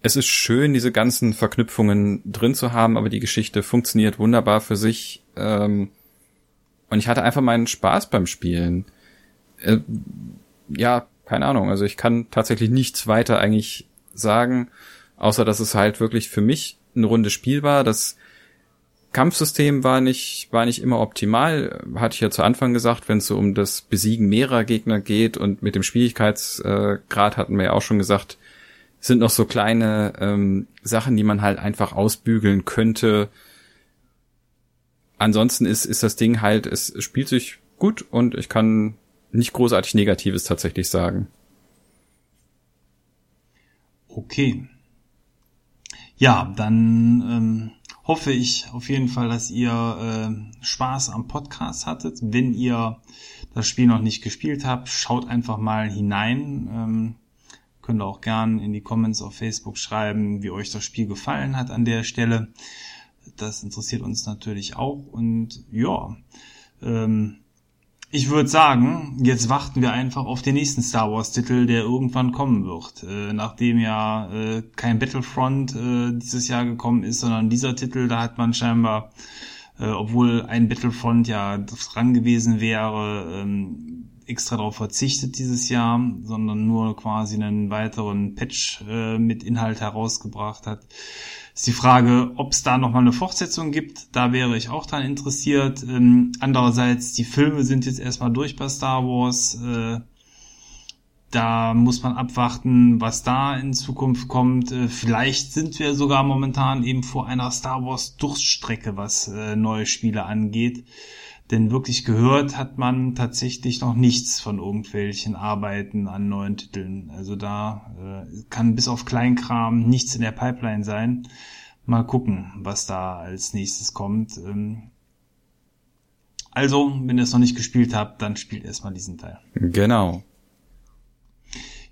es ist schön, diese ganzen Verknüpfungen drin zu haben, aber die Geschichte funktioniert wunderbar für sich. Ähm, und ich hatte einfach meinen Spaß beim Spielen. Äh, ja, keine Ahnung. Also ich kann tatsächlich nichts weiter eigentlich sagen, außer dass es halt wirklich für mich eine runde Spiel war. Das Kampfsystem war nicht, war nicht immer optimal, hatte ich ja zu Anfang gesagt, wenn es so um das Besiegen mehrerer Gegner geht und mit dem Schwierigkeitsgrad hatten wir ja auch schon gesagt, sind noch so kleine ähm, Sachen, die man halt einfach ausbügeln könnte. Ansonsten ist, ist das Ding halt, es spielt sich gut und ich kann nicht großartig Negatives tatsächlich sagen. Okay. Ja, dann ähm, hoffe ich auf jeden Fall, dass ihr äh, Spaß am Podcast hattet. Wenn ihr das Spiel noch nicht gespielt habt, schaut einfach mal hinein. Ähm, Könnt ihr auch gern in die Comments auf Facebook schreiben, wie euch das Spiel gefallen hat an der Stelle. Das interessiert uns natürlich auch. Und ja, ähm, ich würde sagen, jetzt warten wir einfach auf den nächsten Star Wars-Titel, der irgendwann kommen wird. Äh, nachdem ja äh, kein Battlefront äh, dieses Jahr gekommen ist, sondern dieser Titel, da hat man scheinbar, äh, obwohl ein Battlefront ja dran gewesen wäre, ähm, extra darauf verzichtet dieses Jahr, sondern nur quasi einen weiteren Patch äh, mit Inhalt herausgebracht hat. Ist die Frage, ob es da nochmal eine Fortsetzung gibt. Da wäre ich auch dran interessiert. Ähm, andererseits, die Filme sind jetzt erstmal durch bei Star Wars. Äh, da muss man abwarten, was da in Zukunft kommt. Äh, vielleicht sind wir sogar momentan eben vor einer Star Wars Durststrecke, was äh, neue Spiele angeht. Denn wirklich gehört hat man tatsächlich noch nichts von irgendwelchen Arbeiten an neuen Titeln. Also da äh, kann bis auf Kleinkram nichts in der Pipeline sein. Mal gucken, was da als nächstes kommt. Ähm also, wenn ihr es noch nicht gespielt habt, dann spielt erstmal diesen Teil. Genau.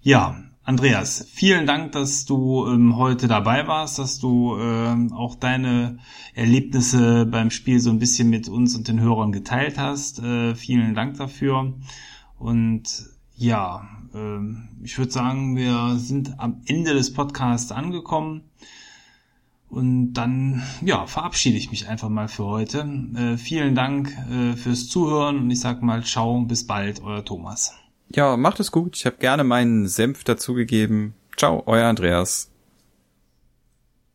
Ja, Andreas, vielen Dank, dass du ähm, heute dabei warst, dass du ähm, auch deine Erlebnisse beim Spiel so ein bisschen mit uns und den Hörern geteilt hast. Äh, vielen Dank dafür. Und ja, äh, ich würde sagen, wir sind am Ende des Podcasts angekommen. Und dann, ja, verabschiede ich mich einfach mal für heute. Äh, vielen Dank äh, fürs Zuhören und ich sag mal, ciao, bis bald, euer Thomas. Ja, macht es gut. Ich habe gerne meinen Senf dazugegeben. Ciao, euer Andreas.